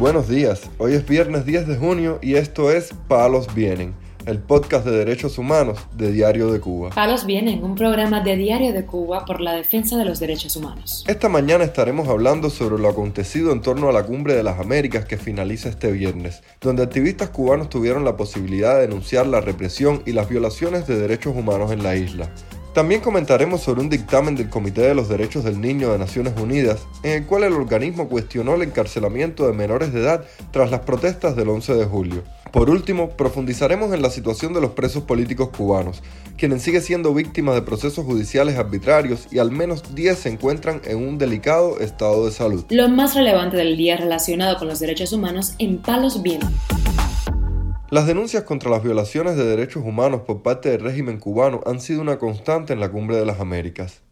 Buenos días, hoy es viernes 10 de junio y esto es Palos Vienen, el podcast de derechos humanos de Diario de Cuba. Palos Vienen, un programa de Diario de Cuba por la defensa de los derechos humanos. Esta mañana estaremos hablando sobre lo acontecido en torno a la Cumbre de las Américas que finaliza este viernes, donde activistas cubanos tuvieron la posibilidad de denunciar la represión y las violaciones de derechos humanos en la isla. También comentaremos sobre un dictamen del Comité de los Derechos del Niño de Naciones Unidas, en el cual el organismo cuestionó el encarcelamiento de menores de edad tras las protestas del 11 de julio. Por último, profundizaremos en la situación de los presos políticos cubanos, quienes siguen siendo víctimas de procesos judiciales arbitrarios y al menos 10 se encuentran en un delicado estado de salud. Lo más relevante del día relacionado con los derechos humanos en Palos Vientos. Las denuncias contra las violaciones de derechos humanos por parte del régimen cubano han sido una constante en la Cumbre de las Américas.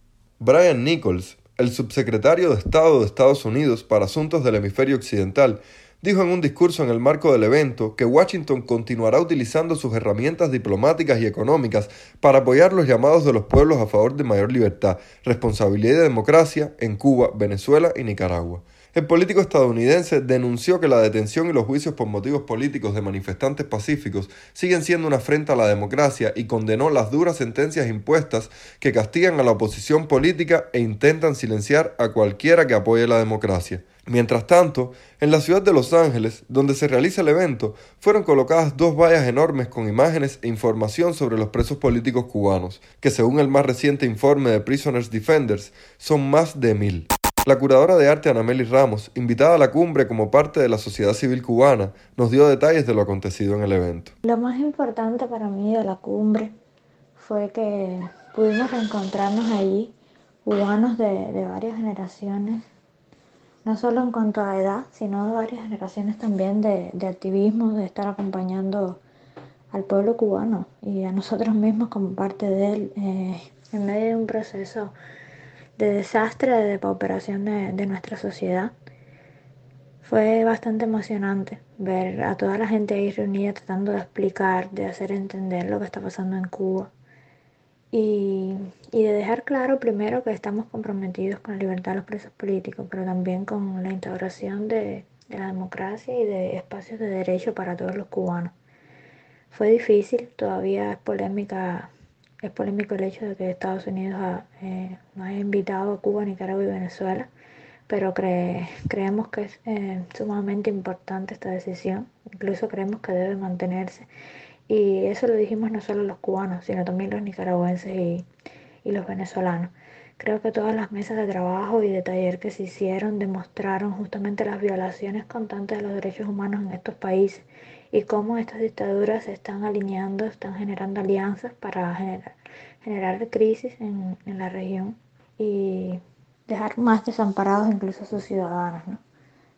Brian Nichols, el subsecretario de Estado de Estados Unidos para Asuntos del Hemisferio Occidental, dijo en un discurso en el marco del evento que Washington continuará utilizando sus herramientas diplomáticas y económicas para apoyar los llamados de los pueblos a favor de mayor libertad, responsabilidad y democracia en Cuba, Venezuela y Nicaragua. El político estadounidense denunció que la detención y los juicios por motivos políticos de manifestantes pacíficos siguen siendo una afrenta a la democracia y condenó las duras sentencias impuestas que castigan a la oposición política e intentan silenciar a cualquiera que apoye la democracia. Mientras tanto, en la ciudad de Los Ángeles, donde se realiza el evento, fueron colocadas dos vallas enormes con imágenes e información sobre los presos políticos cubanos, que según el más reciente informe de Prisoners Defenders, son más de mil. La curadora de arte Anameli Ramos, invitada a la cumbre como parte de la sociedad civil cubana, nos dio detalles de lo acontecido en el evento. Lo más importante para mí de la cumbre fue que pudimos reencontrarnos allí, cubanos de, varias generaciones, no solo en cuanto a edad, sino de varias generaciones también de, activismo, de estar acompañando al pueblo cubano y a nosotros mismos como parte de él eh, en medio de un proceso de desastre, de depauperación de, de nuestra sociedad. Fue bastante emocionante ver a toda la gente ahí reunida tratando de explicar, de hacer entender lo que está pasando en Cuba. Y, y, de dejar claro primero que estamos comprometidos con la libertad de los presos políticos, pero también con la instauración de, de la democracia y de espacios de derecho para todos los cubanos. Fue difícil, todavía es polémica es polémico el hecho de que Estados Unidos ha, eh, no haya invitado a Cuba, Nicaragua y Venezuela, pero creemos que es eh, sumamente importante esta decisión, incluso creemos que debe mantenerse. Y eso lo dijimos no solo los cubanos, sino también los nicaragüenses y los venezolanos. Creo que todas las mesas de trabajo y de taller que se hicieron demostraron justamente las violaciones constantes de los derechos humanos en estos países y cómo estas dictaduras se están alineando, están generando alianzas para generar, generar crisis en, en, la región y dejar más desamparados incluso a sus ciudadanos. ¿no?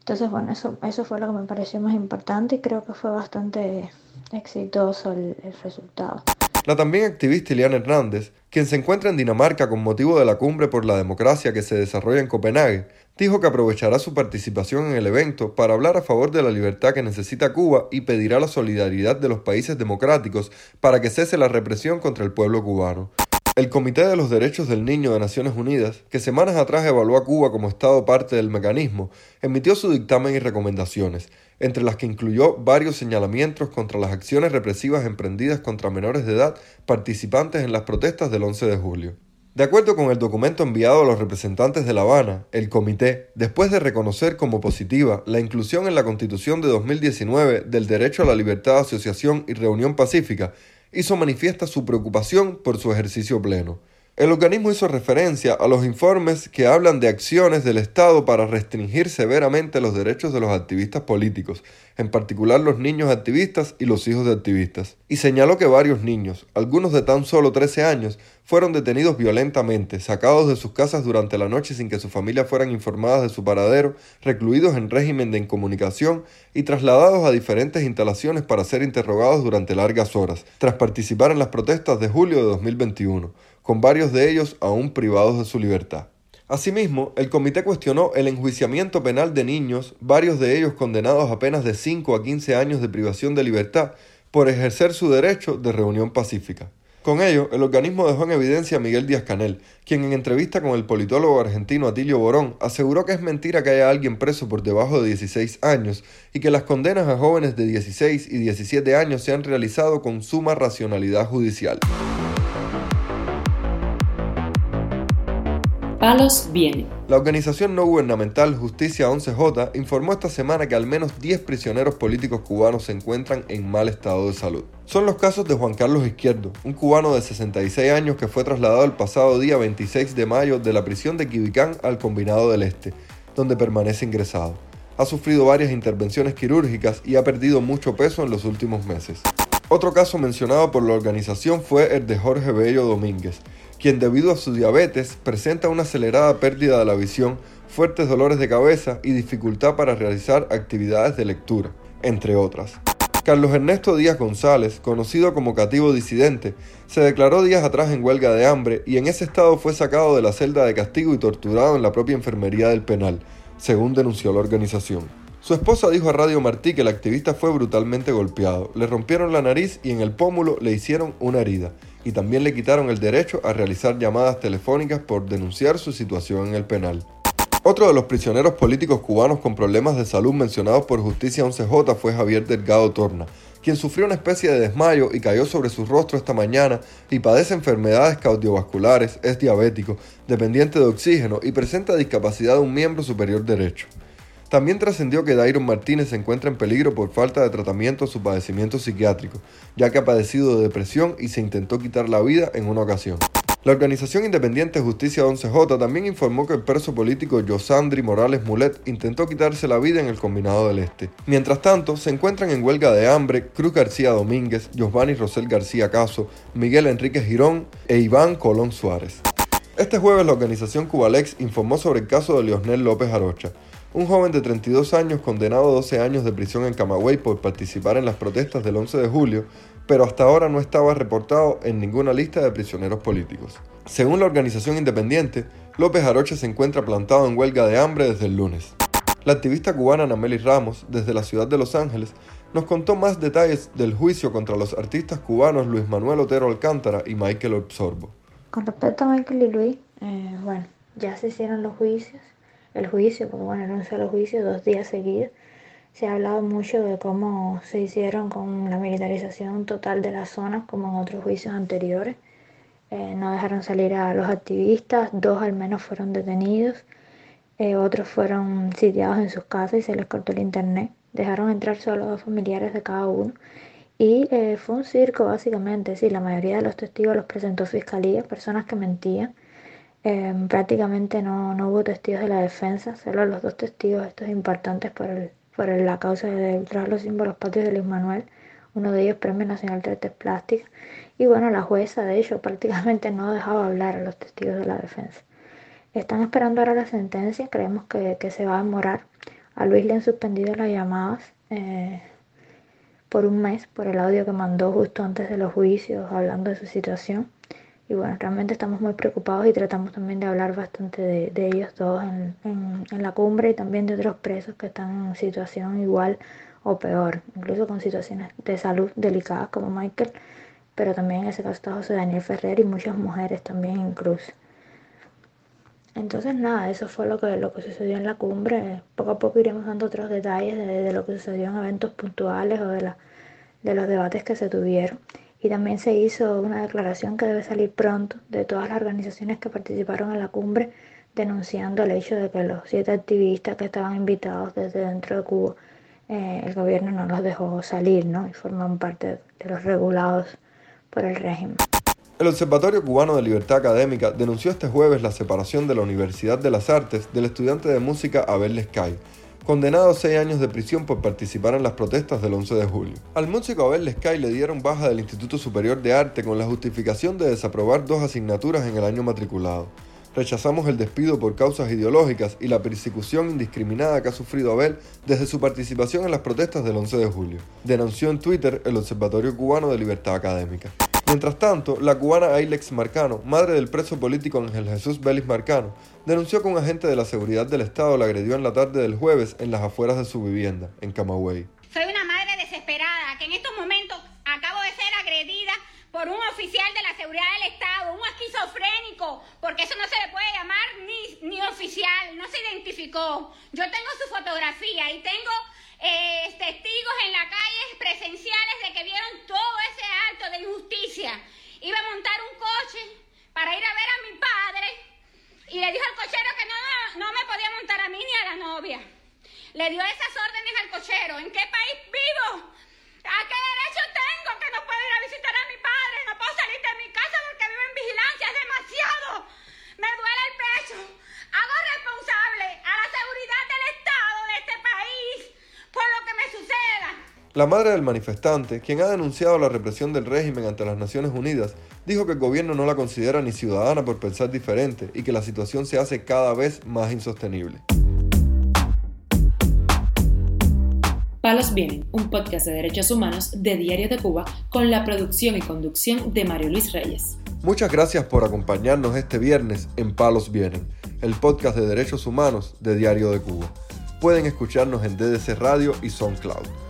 Entonces, bueno, eso, eso fue lo que me pareció más importante y creo que fue bastante exitoso el, el resultado. La también activista Iliana Hernández, quien se encuentra en Dinamarca con motivo de la cumbre por la democracia que se desarrolla en Copenhague, dijo que aprovechará su participación en el evento para hablar a favor de la libertad que necesita Cuba y pedirá la solidaridad de los países democráticos para que cese la represión contra el pueblo cubano. El Comité de los Derechos del Niño de Naciones Unidas, que semanas atrás evaluó a Cuba como Estado parte del mecanismo, emitió su dictamen y recomendaciones, entre las que incluyó varios señalamientos contra las acciones represivas emprendidas contra menores de edad participantes en las protestas del 11 de julio. De acuerdo con el documento enviado a los representantes de La Habana, el comité, después de reconocer como positiva la inclusión en la Constitución de 2019 del derecho a la libertad de asociación y reunión pacífica, hizo manifiesta su preocupación por su ejercicio pleno. El organismo hizo referencia a los informes que hablan de acciones del Estado para restringir severamente los derechos de los activistas políticos, en particular los niños activistas y los hijos de activistas, y señaló que varios niños, algunos de tan solo 13 años, fueron detenidos violentamente, sacados de sus casas durante la noche sin que sus familias fueran informadas de su paradero, recluidos en régimen de incomunicación y trasladados a diferentes instalaciones para ser interrogados durante largas horas, tras participar en las protestas de julio de 2021 con varios de ellos aún privados de su libertad. Asimismo, el comité cuestionó el enjuiciamiento penal de niños, varios de ellos condenados a penas de 5 a 15 años de privación de libertad por ejercer su derecho de reunión pacífica. Con ello, el organismo dejó en evidencia a Miguel Díaz Canel, quien en entrevista con el politólogo argentino Atilio Borón aseguró que es mentira que haya alguien preso por debajo de 16 años y que las condenas a jóvenes de 16 y 17 años se han realizado con suma racionalidad judicial. Palos viene. La organización no gubernamental Justicia 11J informó esta semana que al menos 10 prisioneros políticos cubanos se encuentran en mal estado de salud. Son los casos de Juan Carlos Izquierdo, un cubano de 66 años que fue trasladado el pasado día 26 de mayo de la prisión de Quibicán al Combinado del Este, donde permanece ingresado. Ha sufrido varias intervenciones quirúrgicas y ha perdido mucho peso en los últimos meses. Otro caso mencionado por la organización fue el de Jorge Bello Domínguez, quien debido a su diabetes presenta una acelerada pérdida de la visión, fuertes dolores de cabeza y dificultad para realizar actividades de lectura, entre otras. Carlos Ernesto Díaz González, conocido como cativo disidente, se declaró días atrás en huelga de hambre y en ese estado fue sacado de la celda de castigo y torturado en la propia enfermería del penal, según denunció la organización. Su esposa dijo a Radio Martí que el activista fue brutalmente golpeado, le rompieron la nariz y en el pómulo le hicieron una herida y también le quitaron el derecho a realizar llamadas telefónicas por denunciar su situación en el penal. Otro de los prisioneros políticos cubanos con problemas de salud mencionados por Justicia 11J fue Javier Delgado Torna, quien sufrió una especie de desmayo y cayó sobre su rostro esta mañana y padece enfermedades cardiovasculares, es diabético, dependiente de oxígeno y presenta discapacidad de un miembro superior derecho. También trascendió que Dairon Martínez se encuentra en peligro por falta de tratamiento a su padecimiento psiquiátrico, ya que ha padecido de depresión y se intentó quitar la vida en una ocasión. La organización independiente Justicia 11J también informó que el preso político Josandri Morales Mulet intentó quitarse la vida en el Combinado del Este. Mientras tanto, se encuentran en huelga de hambre Cruz García Domínguez, Giovanni Rosel García Caso, Miguel Enrique Girón e Iván Colón Suárez. Este jueves la organización Cubalex informó sobre el caso de Leonel López Arocha, un joven de 32 años condenado a 12 años de prisión en Camagüey por participar en las protestas del 11 de julio, pero hasta ahora no estaba reportado en ninguna lista de prisioneros políticos. Según la organización independiente, López Arocha se encuentra plantado en huelga de hambre desde el lunes. La activista cubana Nameli Ramos, desde la ciudad de Los Ángeles, nos contó más detalles del juicio contra los artistas cubanos Luis Manuel Otero Alcántara y Michael Obsorbo. Con respecto a Michael y Luis, eh, bueno, ya se hicieron los juicios el juicio, porque bueno, era un solo juicio, dos días seguidos. Se ha hablado mucho de cómo se hicieron con la militarización total de las zonas, como en otros juicios anteriores. Eh, no dejaron salir a los activistas, dos al menos fueron detenidos, eh, otros fueron sitiados en sus casas y se les cortó el internet. Dejaron entrar solo dos familiares de cada uno. Y eh, fue un circo básicamente, sí, la mayoría de los testigos los presentó fiscalía, personas que mentían. Em, prácticamente no, no, hubo testigos de la defensa, solo los dos testigos estos importantes por, el, por la causa de tras los símbolos patrios de Luis Manuel, uno de ellos Premio Nacional de Artes Plásticas, y bueno, la jueza de hecho prácticamente no dejaba hablar a los testigos de la defensa. Están esperando ahora la sentencia, creemos que, que se va a demorar. A Luis le han suspendido las llamadas eh, por un mes por el audio que mandó justo antes de los juicios hablando de su situación. Y bueno, realmente estamos muy preocupados y tratamos también de hablar bastante de, ellos todos en, en, la cumbre y también de otros presos que están en situación igual o peor, incluso con situaciones de salud delicadas como Michael, pero también en ese caso está José Daniel Ferrer y muchas mujeres también incluso. Entonces nada, eso fue lo que, lo que sucedió en la cumbre. Poco a poco iremos dando otros detalles de, de lo que sucedió en eventos puntuales o de, la, de los debates que se tuvieron. Y también se hizo una declaración que debe salir pronto de todas las organizaciones que participaron en la cumbre denunciando el hecho de que los siete activistas que estaban invitados desde dentro de Cuba, eh, el gobierno no los dejó salir ¿no? y forman parte de los regulados por el régimen. El Observatorio Cubano de Libertad Académica denunció este jueves la separación de la Universidad de las Artes del estudiante de música Abel Lescay, condenado a seis años de prisión por participar en las protestas del 11 de julio. Al músico Abel Lescay le dieron baja del Instituto Superior de Arte con la justificación de desaprobar dos asignaturas en el año matriculado. Rechazamos el despido por causas ideológicas y la persecución indiscriminada que ha sufrido Abel desde su participación en las protestas del 11 de julio, denunció en Twitter el Observatorio Cubano de Libertad Académica. Mientras tanto, la cubana Ailex Marcano, madre del preso político Ángel Jesús Vélez Marcano, denunció que un agente de la seguridad del Estado la agredió en la tarde del jueves en las afueras de su vivienda, en Camagüey. Soy una madre desesperada que en estos momentos acabo de ser agredida por un oficial de la seguridad del Estado, un esquizofrénico, porque eso no se le puede llamar ni, ni oficial, no se identificó. Yo tengo su fotografía y tengo eh, testigos en la calle presenciales de que vieron todo ese acto de injusticia. Iba a montar un coche para ir a ver a mi padre y le dijo al cochero que no, no me podía montar a mí ni a la novia. Le dio esas órdenes al cochero. ¿En qué país vivo? ¿A qué derecho tengo que no puedo ir a visitar a mi padre? No puedo salir de mi casa porque vivo en vigilancia. Es demasiado. Me duele el pecho. Hago responsable a la seguridad del Estado de este país por lo que me suceda. La madre del manifestante, quien ha denunciado la represión del régimen ante las Naciones Unidas, dijo que el gobierno no la considera ni ciudadana por pensar diferente y que la situación se hace cada vez más insostenible. Palos Vienen, un podcast de derechos humanos de Diario de Cuba con la producción y conducción de Mario Luis Reyes. Muchas gracias por acompañarnos este viernes en Palos Vienen, el podcast de derechos humanos de Diario de Cuba. Pueden escucharnos en DDC Radio y SoundCloud.